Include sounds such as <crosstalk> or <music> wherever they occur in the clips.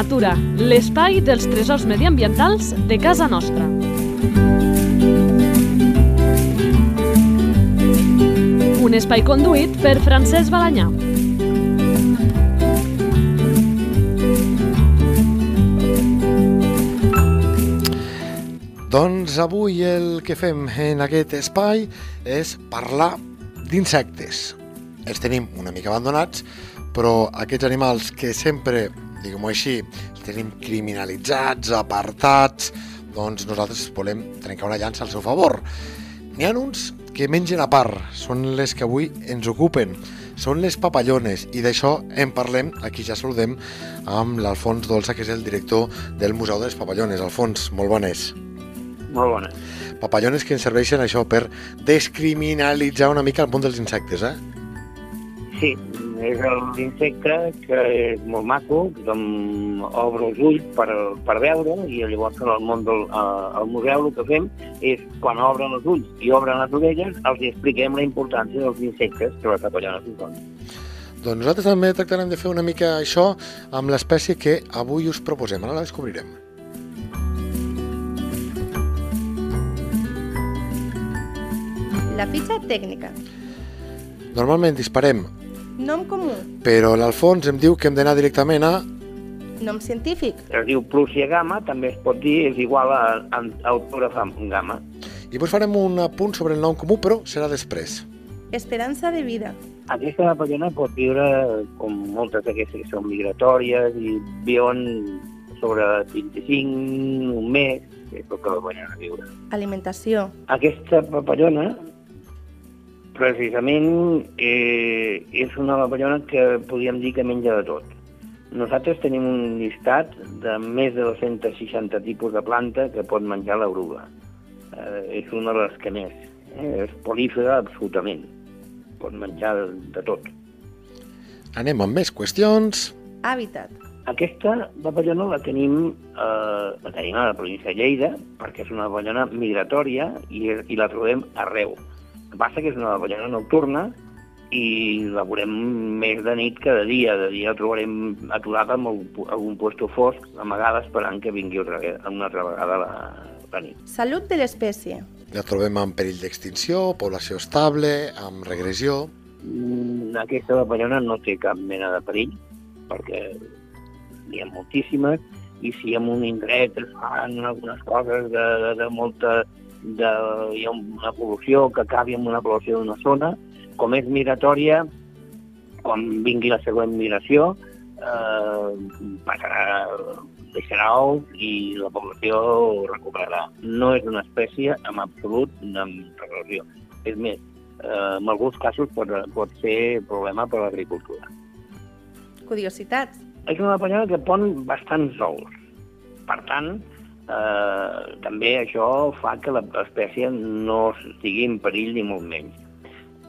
Natura, l'espai dels tresors mediambientals de casa nostra. Un espai conduït per Francesc Balanyà. Doncs avui el que fem en aquest espai és parlar d'insectes. Els tenim una mica abandonats, però aquests animals que sempre, diguem-ho així, tenim criminalitzats, apartats, doncs nosaltres volem trencar una llança al seu favor. N'hi ha uns que mengen a part, són les que avui ens ocupen, són les papallones, i d'això en parlem, aquí ja saludem, amb l'Alfons Dolça, que és el director del Museu de les Papallones. Alfons, molt bones. Molt bona. Papallones que ens serveixen això per descriminalitzar una mica el món dels insectes, eh? Sí, és l'insecte que és molt maco, tothom obre els ulls per, per veure i llavors al món del al museu el que fem és quan obren els ulls i obren les orelles els expliquem la importància dels insectes que les papallones hi són. Doncs nosaltres també tractarem de fer una mica això amb l'espècie que avui us proposem. Ara la descobrirem. La fitxa tècnica. Normalment disparem, Nom comú. però l'Alfons em diu que hem d'anar directament a... Nom científic. Es diu Plúcia gamma, també es pot dir, és igual a, a, a autògrafa gamma. I després farem un apunt sobre el nom comú, però serà després. Esperança de vida. Aquesta papallona pot viure com moltes d'aquestes que són migratòries i viuen sobre 25, un mes, que és el que la papallona viure. Alimentació. Aquesta papallona, precisament, eh, és una papallona que podríem dir que menja de tot. Nosaltres tenim un llistat de més de 260 tipus de planta que pot menjar l'oruga. Eh, és una de les que més. Eh, és polífera absolutament. Pot menjar de, de tot. Anem amb més qüestions. Hàbitat. Aquesta papallona la tenim, eh, la tenim a la província de Lleida perquè és una papallona migratòria i, i la trobem arreu. El que passa que és una papallona nocturna i la veurem més de nit que de dia. De dia la trobarem aturada en algun, algun puesto fosc, amagada esperant que vingui otra, una altra vegada la, la nit. Salut de l'espècie. La trobem en perill d'extinció, població estable, amb regressió... Mm, Aquesta papallona no té cap mena de perill, perquè n'hi ha moltíssimes, i si en un indret es fan algunes coses de, de, de molta... De, hi ha una pol·lució que acabi amb una població d'una zona, com és migratòria, quan vingui la següent migració, eh, passarà, deixarà ous i la població ho recuperarà. No és una espècie en absolut amb regressió. És més, eh, en alguns casos pot, pot ser problema per a l'agricultura. Curiositats. És una papallona que pon bastants ous. Per tant, eh, també això fa que l'espècie no estigui en perill ni molt menys.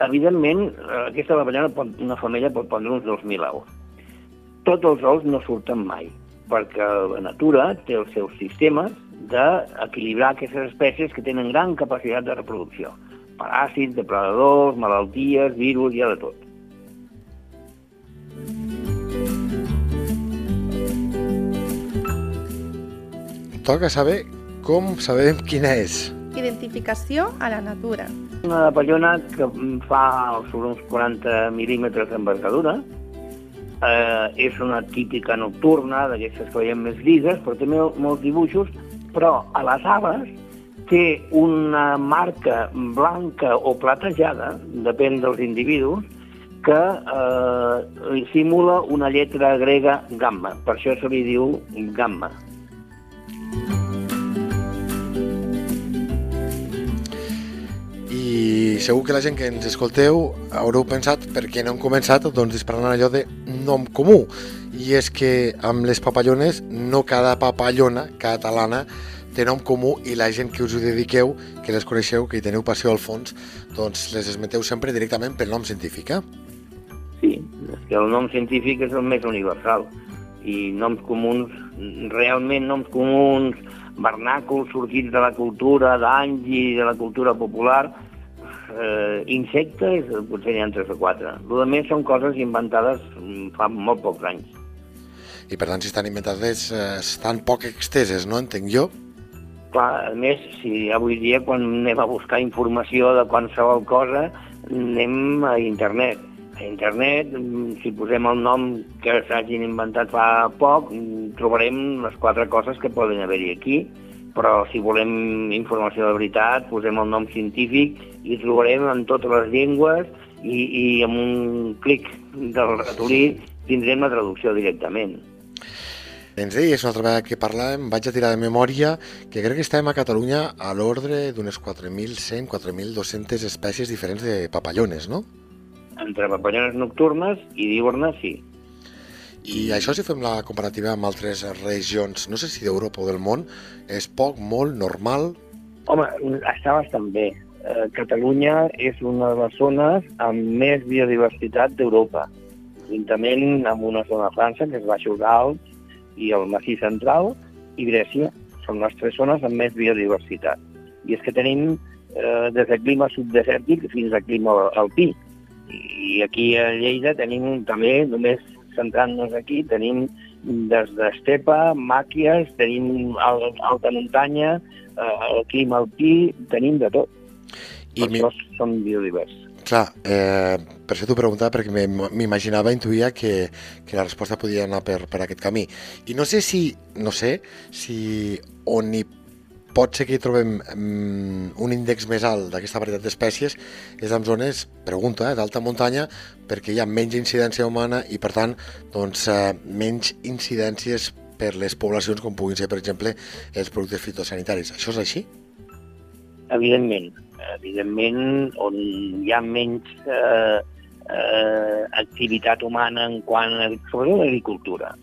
Evidentment, eh, aquesta papallona, pot, una femella pot pondre uns 2.000 ous. Tots els ous no surten mai, perquè la natura té els seus sistemes d'equilibrar aquestes espècies que tenen gran capacitat de reproducció. Paràsits, depredadors, malalties, virus, hi ha de tot. Toca saber com sabem quina és. Identificació a la natura. Una papallona que fa sobre uns 40 mil·límetres d'envergadura. Eh, és una típica nocturna, d'aquestes que veiem més grises, però té mol- molts dibuixos, però a les ales té una marca blanca o platejada, depèn dels individus, que eh, simula una lletra grega gamma. Per això se li diu gamma. Segur que la gent que ens escolteu haureu pensat per què no hem començat doncs, disparant allò de nom comú. I és que amb les papallones no cada papallona catalana té nom comú i la gent que us ho dediqueu, que les coneixeu, que hi teniu passió al fons, doncs les esmenteu sempre directament pel nom científic. Eh? Sí, és que el nom científic és el més universal i noms comuns, realment noms comuns, vernàculs sorgits de la cultura d'anys i de la cultura popular, eh, insectes, potser n'hi ha tres o quatre. El que més són coses inventades mm, fa molt pocs anys. i per tant si estan inventades eh, estan poc exteses, no? Entenc jo. Clar, a més, si avui dia quan anem a buscar informació de qualsevol cosa, anem a internet. A internet, mm, si posem el nom que s'hagin inventat fa poc, mm, trobarem les quatre coses que poden haver-hi aquí, però si volem informació de veritat, posem el nom científic i trobarem en totes les llengües i, i amb un clic del ratolí tindrem la traducció directament. Ens deies una altra vegada que parlàvem, vaig a tirar de memòria, que crec que estem a Catalunya a l'ordre d'unes 4.100, 4.200 espècies diferents de papallones, no? Entre papallones nocturnes i diurnes, sí. I això si fem la comparativa amb altres regions, no sé si d'Europa o del món, és poc, molt, normal? Home, està bastant bé. Eh, Catalunya és una de les zones amb més biodiversitat d'Europa, juntament amb una zona de França, que és Baixos Alts, i el Massís Central i Grècia són les tres zones amb més biodiversitat. I és que tenim eh, des de clima subdesèrtic fins a clima alpí. I aquí a Lleida tenim també, només centrant-nos aquí, tenim des d'estepa, màquies, tenim alta muntanya, eh, el clima alpí, tenim de tot. I per mi... som biodiversos. Clar, eh, per això t'ho preguntava perquè m'imaginava, intuïa que, que la resposta podia anar per, per aquest camí. I no sé si, no sé, si on hi pot ser que hi trobem um, un índex més alt d'aquesta varietat d'espècies és en zones, pregunta, eh, d'alta muntanya perquè hi ha menys incidència humana i per tant doncs, uh, menys incidències per les poblacions com puguin ser, per exemple, els productes fitosanitaris. Això és així? Evidentment evidentment, on hi ha menys eh, eh, activitat humana en quant a, l'agricultura,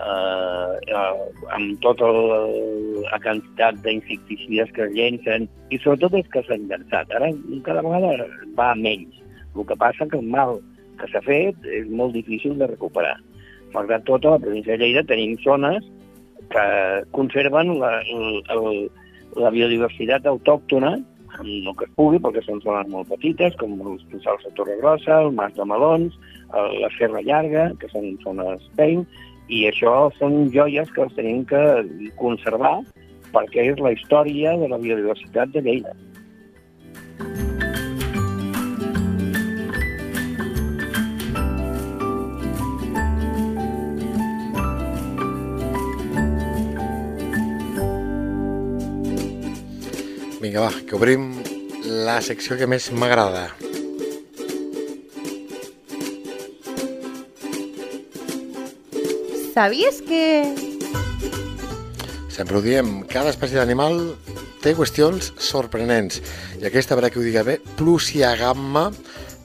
eh, eh, amb tota la quantitat d'insecticides que es llencen i sobretot els que s'han llançat. Ara cada vegada va menys. El que passa que el mal que s'ha fet és molt difícil de recuperar. Malgrat tot, a la província de Lleida tenim zones que conserven la, la, la biodiversitat autòctona amb el que es pugui, perquè són zones molt petites, com els Tossals de Torregrossa, el Mas de Melons, la Serra Llarga, que són zones pein, i això són joies que els tenim que conservar perquè és la història de la biodiversitat de Lleida. Vinga, va, que obrim la secció que més m'agrada. Sabies que... Sempre ho diem, cada espècie d'animal té qüestions sorprenents. I aquesta, a veure que ho diga bé, Plusia gamma,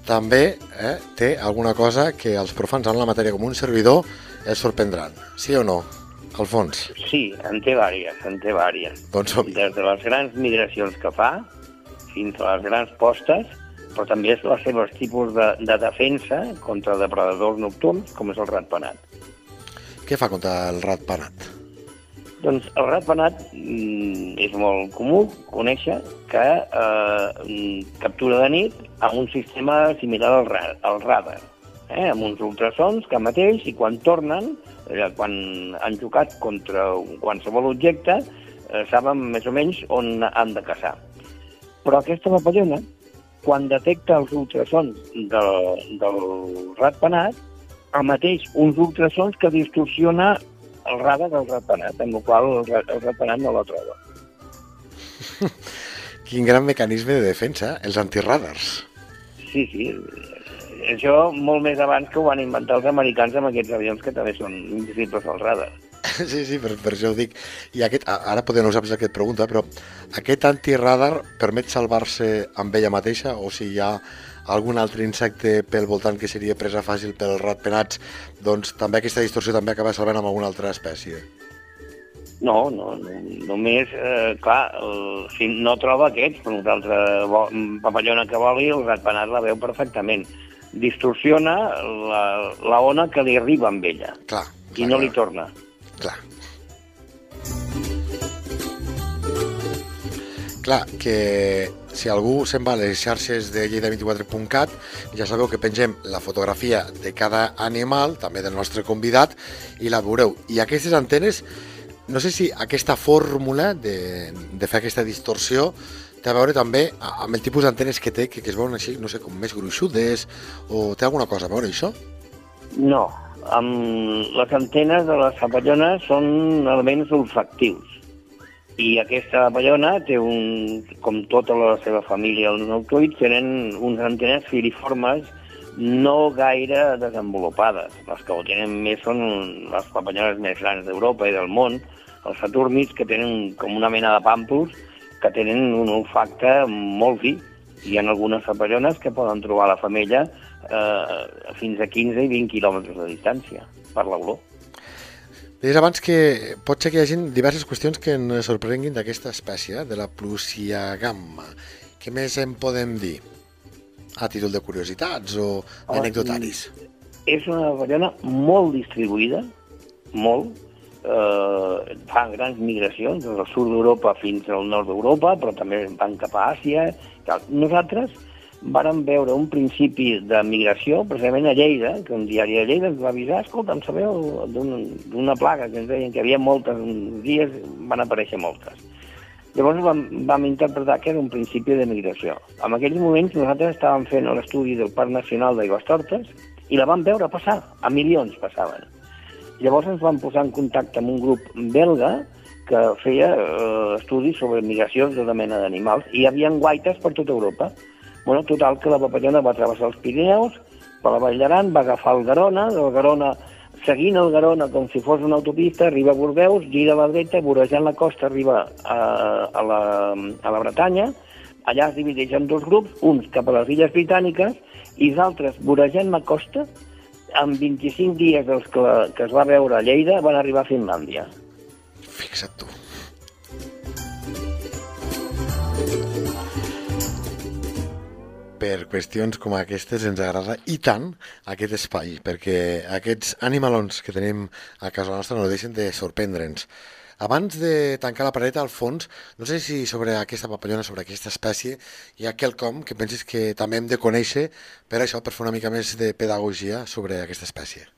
també eh, té alguna cosa que els profans en la matèria com un servidor els sorprendran. Sí o no? Alfons? Sí, en té vàries, en té vàries. Doncs som Des de les grans migracions que fa fins a les grans postes, però també és els seus tipus de, de defensa contra depredadors nocturns, com és el ratpenat. Què fa contra el ratpenat? Doncs el ratpenat mm, és molt comú conèixer que eh, captura de nit amb un sistema similar al, ra al radar, eh, amb uns ultrasons que mateix, i quan tornen, eh, quan han jugat contra qualsevol objecte, eh, saben més o menys on han de caçar. Però aquesta papallona, quan detecta els ultrasons del, del ratpenat, mateix uns ultrasons que distorsiona el radar del ratpenat, amb el qual el, el ratpenat no la troba. <laughs> Quin gran mecanisme de defensa, els antirradars. Sí, sí, això molt més abans que ho van inventar els americans amb aquests avions que també són invisibles al radar. <laughs> Sí, sí, per, per això ho dic. I aquest, ara podria no què et pregunta, però aquest antiradar permet salvar-se amb ella mateixa o si hi ha algun altre insecte pel voltant que seria presa fàcil pels ratpenats, doncs també aquesta distorsió també acaba salvant amb alguna altra espècie. No, no, no només, eh, clar, el, si no troba aquests, però una altra papallona que voli, el ratpenat la veu perfectament distorsiona la, la ona que li arriba amb ella. Clar, clar, I no clar. li torna. Clar. Clar, que si algú se'n va a les xarxes de lleida24.cat, ja sabeu que pengem la fotografia de cada animal, també del nostre convidat, i la veureu. I aquestes antenes, no sé si aquesta fórmula de, de fer aquesta distorsió té a veure també amb el tipus d'antenes que té, que, que es veuen així, no sé, com més gruixudes, o té alguna cosa a veure això? No, amb les antenes de les papallones són elements olfactius. I aquesta papallona té un, com tota la seva família, els noctuïts, tenen unes antenes filiformes no gaire desenvolupades. Les que ho tenen més són les papallones més grans d'Europa i del món, els satúrnids, que tenen com una mena de pàmpols, que tenen un olfacte molt fi. Hi ha algunes papallones que poden trobar la femella eh, fins a 15 i 20 quilòmetres de distància per l'olor. Deies abans que pot ser que hi hagi diverses qüestions que ens sorprenguin d'aquesta espècie, de la plusiagamma. Què més en podem dir? A títol de curiositats o anecdotaris? És una papallona molt distribuïda, molt, eh, fan grans migracions des del sud d'Europa fins al nord d'Europa, però també van cap a Àsia. Nosaltres vàrem veure un principi de migració, precisament a Lleida, que un diari de Lleida ens va avisar, escolta, em sabeu d'una plaga que ens deien que hi havia moltes, uns dies van aparèixer moltes. Llavors vam, vam interpretar que era un principi de migració. En aquells moments nosaltres estàvem fent l'estudi del Parc Nacional d'Aigües Tortes i la vam veure passar, a milions passaven. Llavors ens vam posar en contacte amb un grup belga que feia eh, estudis sobre migracions de tota mena d'animals i hi havia guaites per tota Europa. Bueno, total, que la papallona va travessar els Pirineus, per la Vall d'Aran, va agafar el Garona, del Garona, seguint el Garona com si fos una autopista, arriba a Bordeus, gira a la dreta, vorejant la costa, arriba a, a, la, a la Bretanya, allà es divideix en dos grups, uns cap a les Illes Britàniques i els altres, vorejant la costa, en 25 dies dels que, que es va veure a Lleida, van arribar a Finlàndia. Fixa't tu. Per qüestions com aquestes ens agrada i tant aquest espai, perquè aquests animalons que tenim a casa nostra no deixen de sorprendre'ns. Abans de tancar la paret, al fons, no sé si sobre aquesta papallona, sobre aquesta espècie, hi ha quelcom que penses que també hem de conèixer per això, per fer una mica més de pedagogia sobre aquesta espècie.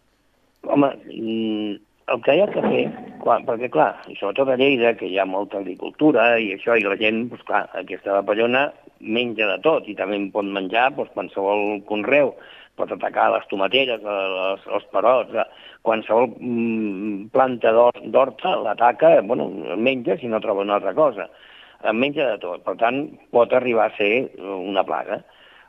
Home, mm, el que hi ha que fer, quan, perquè clar, i sobretot a Lleida, que hi ha molta agricultura i això, i la gent, doncs clar, aquesta papallona menja de tot i també pot menjar doncs, qualsevol conreu, pot atacar les tomateres, les, els perots, qualsevol mm, planta d'horta l'ataca, bueno, menja si no troba una altra cosa. En menja de tot, per tant, pot arribar a ser una plaga.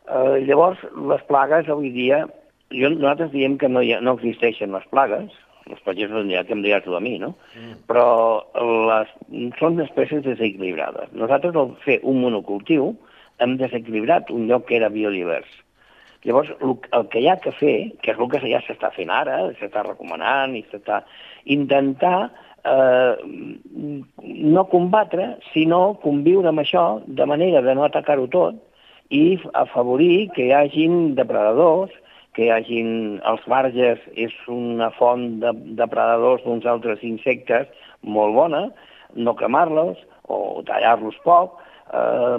Eh, llavors, les plagues avui dia, jo, nosaltres diem que no, ha, no existeixen les plagues, els pagesos ja que em diràs tu a mi, no? Mm. Però les, són espècies desequilibrades. Nosaltres, al fer un monocultiu, hem desequilibrat un lloc que era biodivers. Llavors, el que hi ha que fer, que és el que ja s'està fent ara, s'està recomanant i s'està intentar eh, no combatre, sinó conviure amb això de manera de no atacar-ho tot i afavorir que hi hagin depredadors, que hagin els marges, és una font de depredadors d'uns altres insectes molt bona, no cremar-los o tallar-los poc, eh,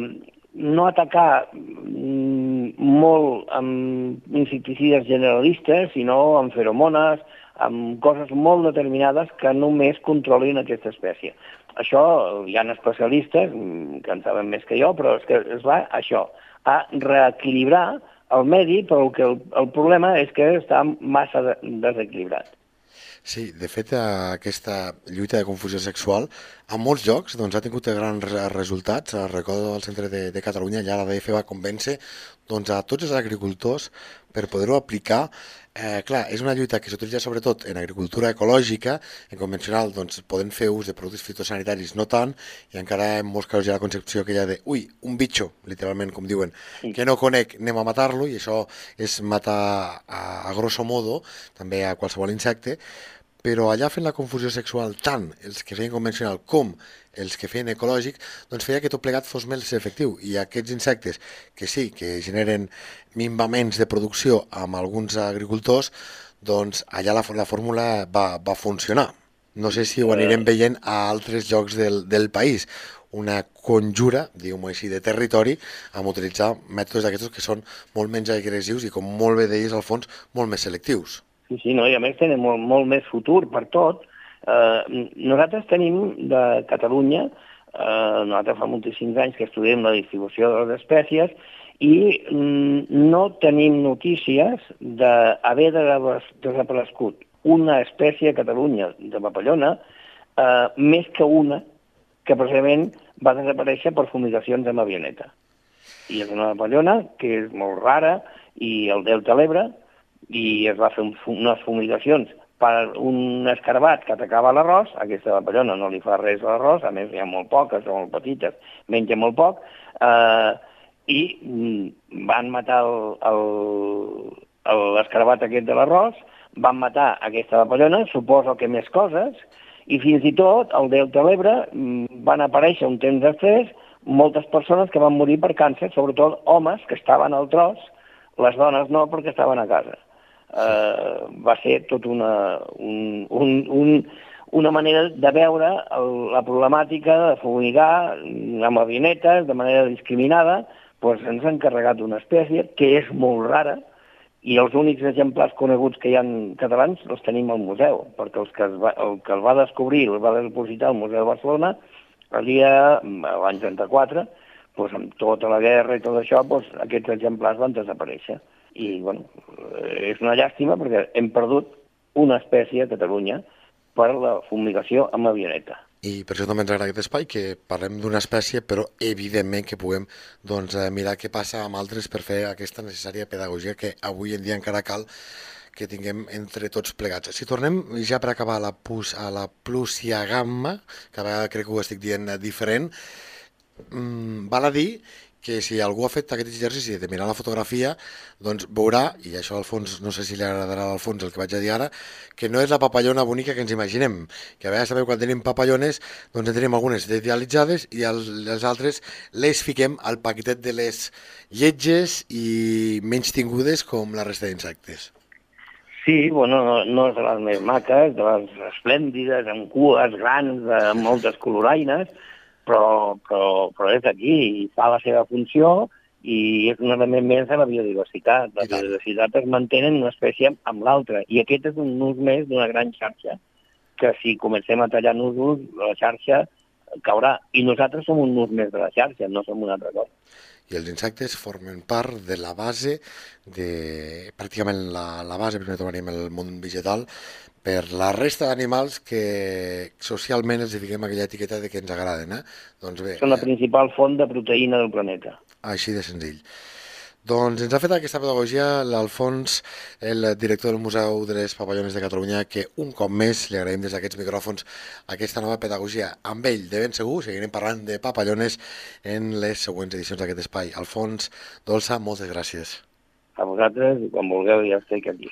no atacar mm, molt amb insecticides generalistes, sinó amb feromones, amb coses molt determinades que només controlin aquesta espècie. Això hi ha especialistes mm, que en saben més que jo, però és que es va això, a reequilibrar el medi, però el, que el, el problema és que està massa de, desequilibrat. Sí, de fet, aquesta lluita de confusió sexual en molts llocs doncs, ha tingut grans resultats. Recordo al centre de, de Catalunya, allà la DF va convèncer doncs, a tots els agricultors per poder-ho aplicar Eh, clar, és una lluita que s'utilitza sobretot en agricultura ecològica, en convencional doncs, poden fer ús de productes fitosanitaris no tant, i encara en molts casos hi ha la concepció ha de ui, un bitxo, literalment, com diuen, que no conec, anem a matar-lo, i això és matar a, a grosso modo, també a qualsevol insecte, però allà fent la confusió sexual tant els que feien convencional com els que feien ecològic, doncs feia que tot plegat fos més efectiu. I aquests insectes, que sí, que generen minvaments de producció amb alguns agricultors, doncs allà la, la fórmula va, va funcionar. No sé si ho anirem veient a altres llocs del, del país. una conjura, diguem-ho així, de territori amb utilitzar mètodes d'aquests que són molt menys agressius i, com molt bé deies, al fons, molt més selectius. Sí, sí, no? i a més tenen molt, molt més futur per tot. Eh, nosaltres tenim de Catalunya, eh, nosaltres fa moltíssims anys que estudiem la distribució de les espècies i mm, no tenim notícies d'haver desaparegut una espècie a Catalunya de papallona, eh, més que una que precisament va desaparèixer per fumigacions amb avioneta. I és una papallona que és molt rara i el Delta l'Ebre i es va fer un, unes fumigacions per un escarbat que atacava l'arròs, aquesta papallona no li fa res a l'arròs, a més hi ha molt poques, són molt petites, menja molt poc, eh, i mm, van matar l'escarbat aquest de l'arròs, van matar aquesta papallona, suposo que més coses, i fins i tot al Delta de l'Ebre mm, van aparèixer un temps després moltes persones que van morir per càncer, sobretot homes que estaven al tros, les dones no perquè estaven a casa. Uh, va ser tot una, un, un, un, una manera de veure el, la problemàtica de fumigar amb avionetes de manera discriminada, doncs ens han carregat una espècie que és molt rara, i els únics exemplars coneguts que hi han catalans els tenim al museu, perquè els que es va, el que el va descobrir, el va depositar al Museu de Barcelona, el dia, l'any 34, doncs amb tota la guerra i tot això, doncs aquests exemplars van desaparèixer. I, bueno, és una llàstima perquè hem perdut una espècie a Catalunya per la fumigació amb avioneta i per això també ens agrada aquest espai, que parlem d'una espècie, però evidentment que puguem doncs, eh, mirar què passa amb altres per fer aquesta necessària pedagogia que avui en dia encara cal que tinguem entre tots plegats. Si tornem ja per acabar a la, pus, a la plusia gamma, que a crec que ho estic dient diferent, mmm, val a dir que si algú ha fet aquest exercici de mirar la fotografia, doncs veurà, i això al fons, no sé si li agradarà al fons el que vaig a dir ara, que no és la papallona bonica que ens imaginem, que a vegades també quan tenim papallones, doncs en tenim algunes idealitzades i els altres les fiquem al paquetet de les lletges i menys tingudes com la resta d'insectes. Sí, bueno, no, no és de les més maques, de les esplèndides, amb cues grans, de moltes coloraines, però, però, però és aquí i fa la seva funció i és un element més de la biodiversitat. La biodiversitat es mantén en una espècie amb l'altra i aquest és un ús més d'una gran xarxa que si comencem a tallar nusos, la xarxa caurà. I nosaltres som un nus més de la xarxa, no som una altra cosa. I els insectes formen part de la base, de pràcticament la, la base, primer trobaríem el món vegetal, per la resta d'animals que socialment els fiquem aquella etiqueta de que ens agraden. Eh? Doncs bé, Són la principal font de proteïna del planeta. Així de senzill. Doncs ens ha fet aquesta pedagogia l'Alfons, el director del Museu de les Papallones de Catalunya, que un cop més li agraïm des d'aquests micròfons aquesta nova pedagogia. Amb ell, de ben segur, seguirem parlant de papallones en les següents edicions d'aquest espai. Alfons, Dolça, moltes gràcies. A vosaltres, quan vulgueu, ja estic aquí.